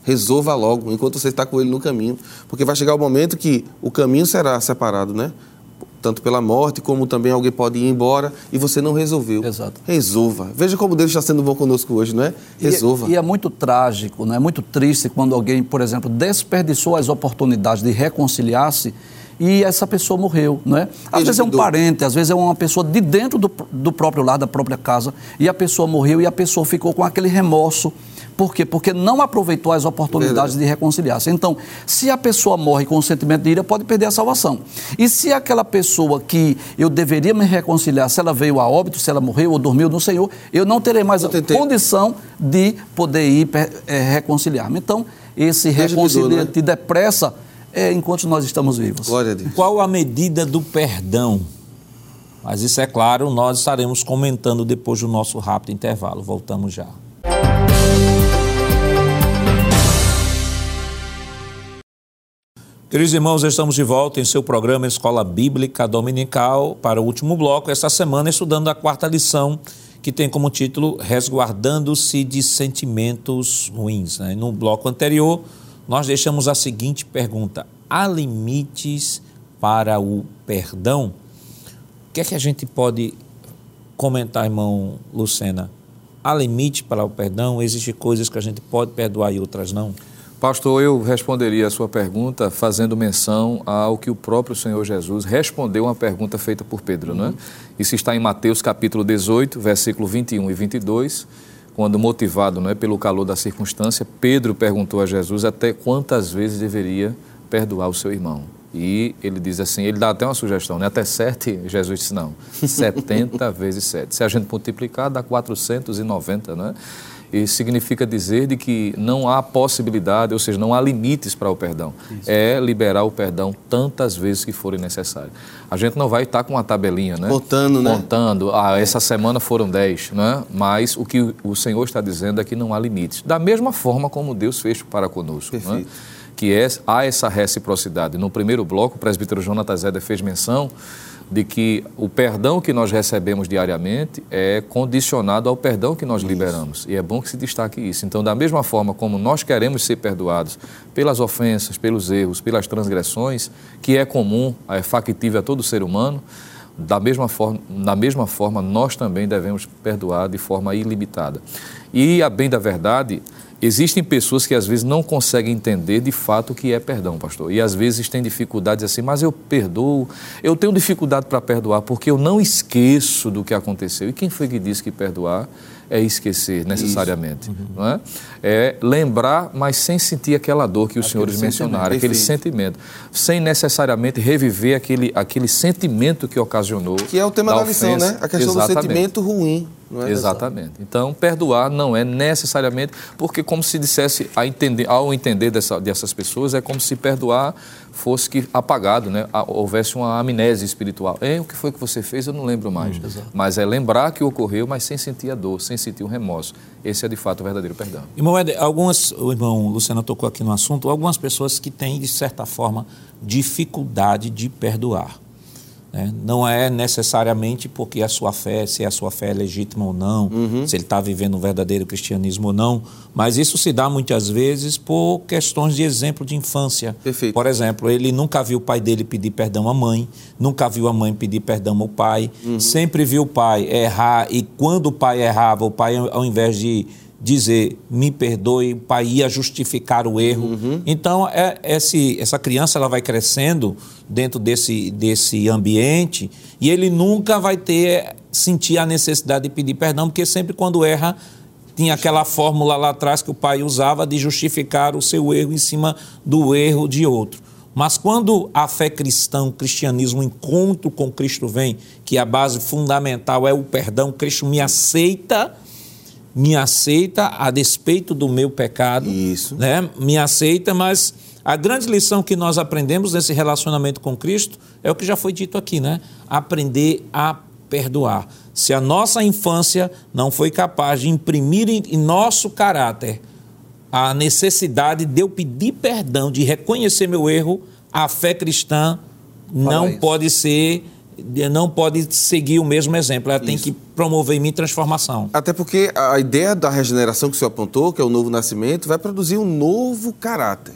Resolva logo, enquanto você está com ele no caminho. Porque vai chegar o momento que o caminho será separado, né? Tanto pela morte, como também alguém pode ir embora e você não resolveu. Exato. Resolva. Veja como Deus está sendo bom conosco hoje, não é? E- Resolva. E, é muito trágico, né? é muito triste quando alguém, por exemplo, desperdiçou as oportunidades de reconciliar-se e essa pessoa morreu, não é? Às Ele vezes é um mudou. parente, às vezes é uma pessoa de dentro do, do próprio lar, da própria casa, e a pessoa morreu e a pessoa ficou com aquele remorso. Por quê? Porque não aproveitou as oportunidades de reconciliar-se. Então, se a pessoa morre com o sentimento de ira, pode perder a salvação. E se aquela pessoa que eu deveria me reconciliar, se ela veio a óbito, se ela morreu ou dormiu no Senhor, eu não terei mais a tem tempo. condição de poder ir eh, reconciliar-me. Então, esse reconciliante depressa é enquanto nós estamos vivos. Glória a Deus. Qual a medida do perdão? Mas isso é claro, nós estaremos comentando depois do nosso rápido intervalo. Voltamos já. Queridos irmãos, estamos de volta em seu programa Escola Bíblica Dominical para o último bloco, esta semana estudando a quarta lição, que tem como título Resguardando-se de Sentimentos Ruins. né? No bloco anterior, nós deixamos a seguinte pergunta: Há limites para o perdão? O que é que a gente pode comentar, irmão Lucena? Há limite para o perdão? Existem coisas que a gente pode perdoar e outras não? Pastor, eu responderia a sua pergunta fazendo menção ao que o próprio Senhor Jesus respondeu a uma pergunta feita por Pedro, não é? Isso está em Mateus capítulo 18, versículo 21 e 22, quando motivado não é, pelo calor da circunstância, Pedro perguntou a Jesus até quantas vezes deveria perdoar o seu irmão. E ele diz assim, ele dá até uma sugestão, né? Até sete, Jesus disse não, 70 vezes sete. Se a gente multiplicar, dá 490, não é? Isso significa dizer de que não há possibilidade, ou seja, não há limites para o perdão. É liberar o perdão tantas vezes que forem necessárias. A gente não vai estar com uma tabelinha, né? Contando, né? Contando. Ah, essa semana foram 10, né? Mas o que o Senhor está dizendo é que não há limites. Da mesma forma como Deus fez para conosco, né? Que é, há essa reciprocidade. No primeiro bloco, o presbítero Jonatas Zeda fez menção de que o perdão que nós recebemos diariamente é condicionado ao perdão que nós liberamos. E é bom que se destaque isso. Então, da mesma forma como nós queremos ser perdoados pelas ofensas, pelos erros, pelas transgressões, que é comum, é factível a todo ser humano, da mesma forma, da mesma forma nós também devemos perdoar de forma ilimitada. E, a bem da verdade, Existem pessoas que às vezes não conseguem entender de fato o que é perdão, pastor. E às vezes têm dificuldades assim, mas eu perdoo, eu tenho dificuldade para perdoar porque eu não esqueço do que aconteceu. E quem foi que disse que perdoar é esquecer necessariamente. Não é? é lembrar, mas sem sentir aquela dor que os Aquele senhores mencionaram, aquele sentimento. Sem necessariamente reviver aquele, aquele sentimento que ocasionou. Que é o tema da, lição, ofensa. né? A questão Exatamente. do sentimento ruim. Não é, Exatamente. Então, perdoar não é necessariamente, porque como se dissesse, a entender, ao entender dessa, dessas pessoas, é como se perdoar fosse que apagado, né? Houvesse uma amnésia espiritual. É, o que foi que você fez? Eu não lembro mais. mas é lembrar que ocorreu, mas sem sentir a dor, sem sentir o remorso. Esse é, de fato, o verdadeiro perdão. Irmão Éder, algumas, o irmão Luciano tocou aqui no assunto, algumas pessoas que têm, de certa forma, dificuldade de perdoar. Né? Não é necessariamente porque a sua fé, se a sua fé é legítima ou não, Uhum. se ele está vivendo um verdadeiro cristianismo ou não, mas isso se dá muitas vezes por questões de exemplo de infância. Perfeito. Por exemplo, ele nunca viu o pai dele pedir perdão à mãe, nunca viu a mãe pedir perdão ao pai, sempre viu o pai errar e quando o pai errava, o pai, ao invés de dizer me perdoe, o pai ia justificar o erro. Então, é, esse, essa criança ela vai crescendo dentro desse, desse ambiente e ele nunca vai ter sentir a necessidade de pedir perdão, porque sempre quando erra tinha aquela fórmula lá atrás que o pai usava de justificar o seu erro em cima do erro de outro. Mas quando a fé cristã, o cristianismo, o encontro com Cristo vem, que a base fundamental é o perdão, Cristo me aceita, me aceita a despeito do meu pecado, Isso. né? Me aceita, mas a grande lição que nós aprendemos nesse relacionamento com Cristo é o que já foi dito aqui, né? Aprender a perdoar. Se a nossa infância não foi capaz de imprimir em, nosso caráter a necessidade de eu pedir perdão, de reconhecer meu erro, a fé cristã não isso. pode ser, não pode seguir o mesmo exemplo. Ela tem que promover em mim transformação. Até porque a ideia da regeneração que o senhor apontou, que é o novo nascimento, vai produzir um novo caráter.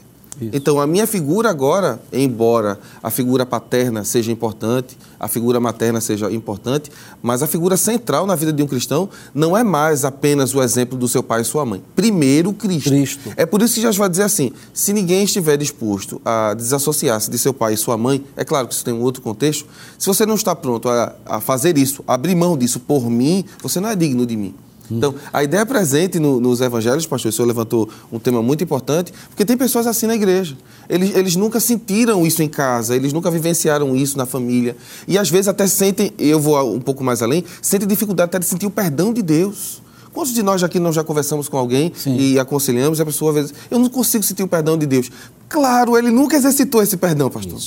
Então, a minha figura agora, embora a figura paterna seja importante, a figura materna seja importante, mas a figura central na vida de um cristão não é mais apenas o exemplo do seu pai e sua mãe. Primeiro, Cristo. Cristo. É por isso que Jesus vai dizer assim: se ninguém estiver disposto a desassociar-se de seu pai e sua mãe, é claro que isso tem um outro contexto, se você não está pronto a, a fazer isso, abrir mão disso por mim, você não é digno de mim. Então, a ideia presente no- nos evangelhos, pastor, o senhor levantou um tema muito importante, porque tem pessoas assim na igreja. Eles, eles nunca sentiram isso em casa, eles nunca vivenciaram isso na família. E às vezes até sentem, eu vou um pouco mais além, sentem dificuldade até de sentir o perdão de Deus. Quantos de nós aqui nós já conversamos com alguém Sim. e aconselhamos, e a pessoa às vezes, eu não consigo sentir o perdão de Deus. Claro, ele nunca exercitou esse perdão, pastor.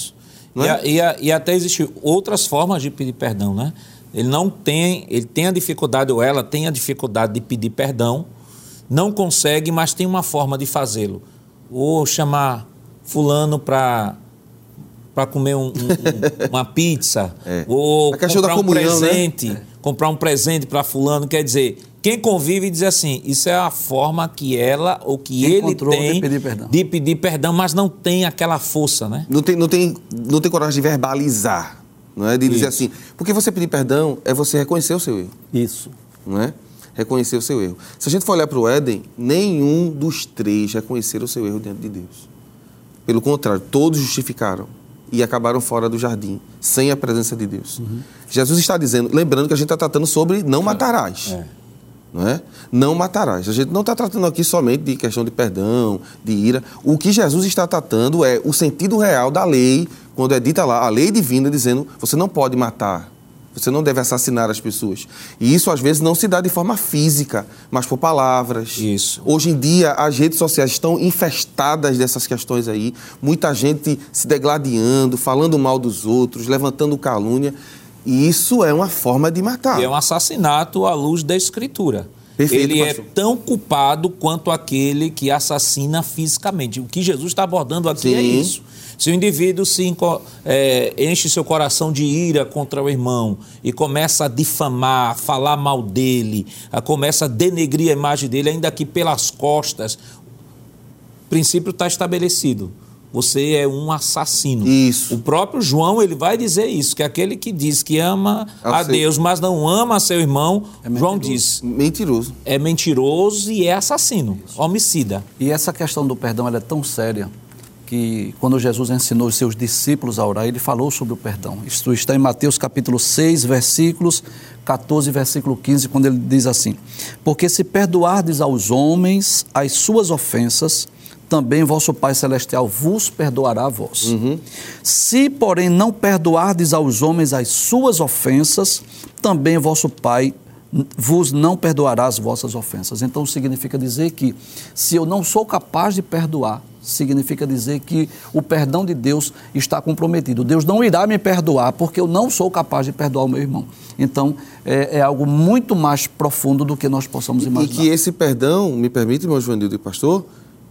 Não E, é? a- e a- e até existem outras formas de pedir perdão, né? Ele não tem, ele tem a dificuldade, ou ela tem a dificuldade de pedir perdão, não consegue, mas tem uma forma de fazê-lo. Ou chamar fulano para para comer um- um- um- uma pizza, É. ou comprar um comunhão, né? presente, comprar um presente para fulano, quer dizer, quem convive diz assim, isso é a forma que ela ou que ele Encontrou de tem pedir perdão. de pedir perdão, mas não tem aquela força, né? Não tem, não, tem, não tem coragem de verbalizar, não é? De dizer Isso. assim, porque você pedir perdão é você reconhecer o seu erro, Isso. não é? Reconhecer o seu erro. Se a gente for olhar para o Éden, nenhum dos três reconheceram o seu erro diante de Deus. Pelo contrário, todos justificaram e acabaram fora do jardim, sem a presença de Deus. Jesus está dizendo, lembrando que a gente está tratando sobre não matarás. Não é? Não matarás. A gente não está tratando aqui somente de questão de perdão, de ira. O que Jesus está tratando é o sentido real da lei, quando é dita lá, a lei divina dizendo, você não pode matar. Você não deve assassinar as pessoas. E isso às vezes não se dá de forma física, mas por palavras. Isso. Hoje em dia as redes sociais estão infestadas dessas questões aí. Muita gente se degladiando, falando mal dos outros, levantando calúnia. E isso é uma forma de matar. E é um assassinato à luz da Escritura. Perfeito, Ele é pastor. tão culpado quanto aquele que assassina fisicamente. O que Jesus está abordando aqui é Sim. isso. Se o indivíduo se é, enche seu coração de ira contra o irmão e começa a difamar, a falar mal dele, a começa a denegrir a imagem dele, ainda que pelas costas, o princípio está estabelecido. Você é um assassino. Isso. O próprio João ele vai dizer isso, que aquele que diz que ama Ao a seu- Deus, mas não ama seu irmão, João diz, Mentiroso. é mentiroso e é assassino, homicida. E essa questão do perdão ela é tão séria que quando Jesus ensinou os seus discípulos a orar, ele falou sobre o perdão. Isto está em Mateus capítulo 6, versículos 14 versículo 15, quando ele diz assim: Porque se perdoardes aos homens as suas ofensas, também vosso Pai Celestial vos perdoará a vós. Uhum. Se, porém, não perdoardes aos homens as suas ofensas, também vosso Pai vos não perdoará as vossas ofensas. Então significa dizer que se eu não sou capaz de perdoar, significa dizer que o perdão de Deus está comprometido. Deus não irá me perdoar porque eu não sou capaz de perdoar o meu irmão. Então, é, é algo muito mais profundo do que nós possamos imaginar. E que esse perdão, me permite, meu Joanildo e pastor,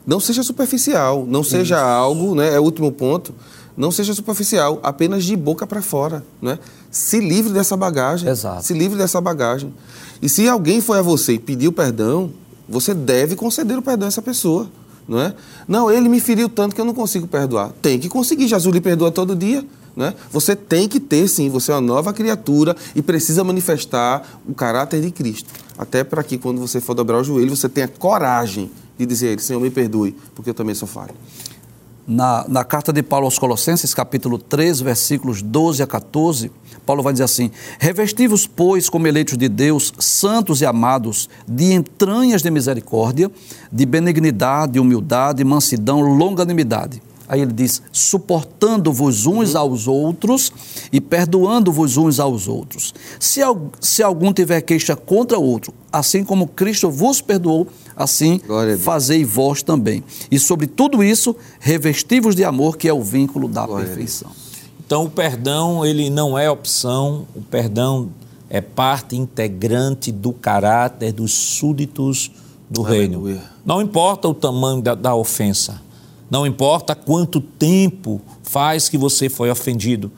não seja superficial, não seja Isso. algo, né, é o último ponto, não seja superficial, apenas de boca para fora, né? Se livre dessa bagagem. Exato. Se livre dessa bagagem. E se alguém foi a você e pediu perdão, você deve conceder o perdão a essa pessoa não é? Não, ele me feriu tanto que eu não consigo perdoar. Tem que conseguir, Jesus lhe perdoa todo dia. Né? Você tem que ter, sim, você é uma nova criatura e precisa manifestar o caráter de Cristo. Até para que, quando você for dobrar o joelho, você tenha coragem de dizer a Ele: Senhor, me perdoe, porque eu também sou falho. Na, na carta de Paulo aos Colossenses, capítulo 3, versículos 12 a 14, Paulo vai dizer assim: Revestivos, pois, como eleitos de Deus, santos e amados, de entranhas de misericórdia, de benignidade, humildade, mansidão, longanimidade. Aí ele diz: suportando-vos uns uhum. aos outros e perdoando-vos uns aos outros. Se, se algum tiver queixa contra outro, assim como Cristo vos perdoou, assim fazei vós também. E sobre tudo isso, revestivos de amor, que é o vínculo da Glória perfeição. Então, o perdão, ele não é opção, o perdão é parte integrante do caráter dos súditos do Aleluia. reino. Não importa o tamanho da, da ofensa, não importa quanto tempo faz que você foi ofendido,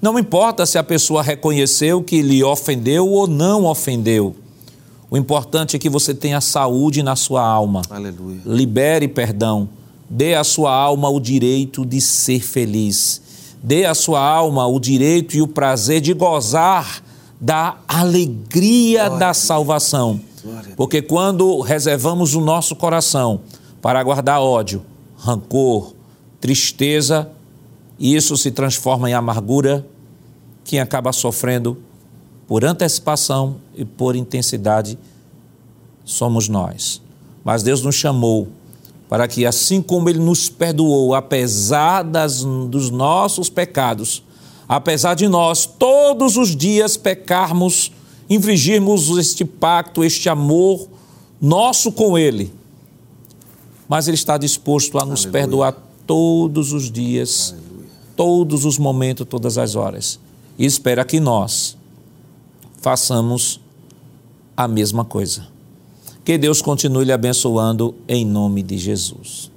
não importa se a pessoa reconheceu que lhe ofendeu ou não ofendeu. O importante é que você tenha saúde na sua alma. Aleluia. Libere perdão. Dê à sua alma o direito de ser feliz dê à sua alma o direito e o prazer de gozar da alegria Glória da salvação. Porque quando reservamos o nosso coração para guardar ódio, rancor, tristeza, isso se transforma em amargura, quem acaba sofrendo por antecipação e por intensidade somos nós. Mas Deus nos chamou para que, assim como Ele nos perdoou, apesar das, dos nossos pecados, apesar de nós todos os dias pecarmos, infringirmos este pacto, este amor nosso com Ele, mas Ele está disposto a nos Aleluia. perdoar todos os dias, Aleluia. todos os momentos, todas as horas, e espera que nós façamos a mesma coisa. Que Deus continue lhe abençoando em nome de Jesus.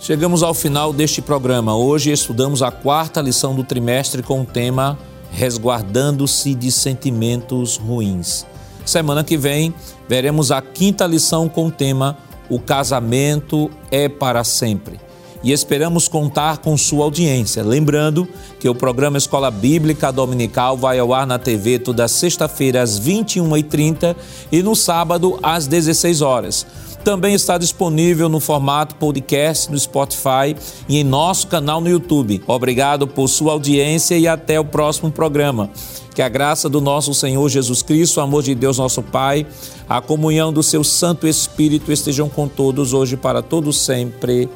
Chegamos ao final deste programa. Hoje estudamos a quarta lição do trimestre com o tema Resguardando-se de Sentimentos Ruins. Semana que vem veremos a quinta lição com o tema O casamento é para sempre e esperamos contar com sua audiência. Lembrando que o programa Escola Bíblica Dominical vai ao ar na TV toda sexta-feira às 21h30 e no sábado às 16 horas. Também está disponível no formato podcast no Spotify e em nosso canal no YouTube. Obrigado por sua audiência e até o próximo programa. Que a graça do nosso Senhor Jesus Cristo, o amor de Deus nosso Pai, a comunhão do seu Santo Espírito estejam com todos hoje para todos sempre.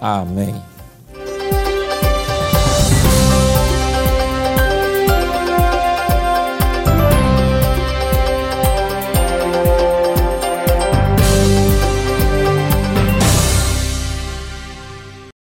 Amém.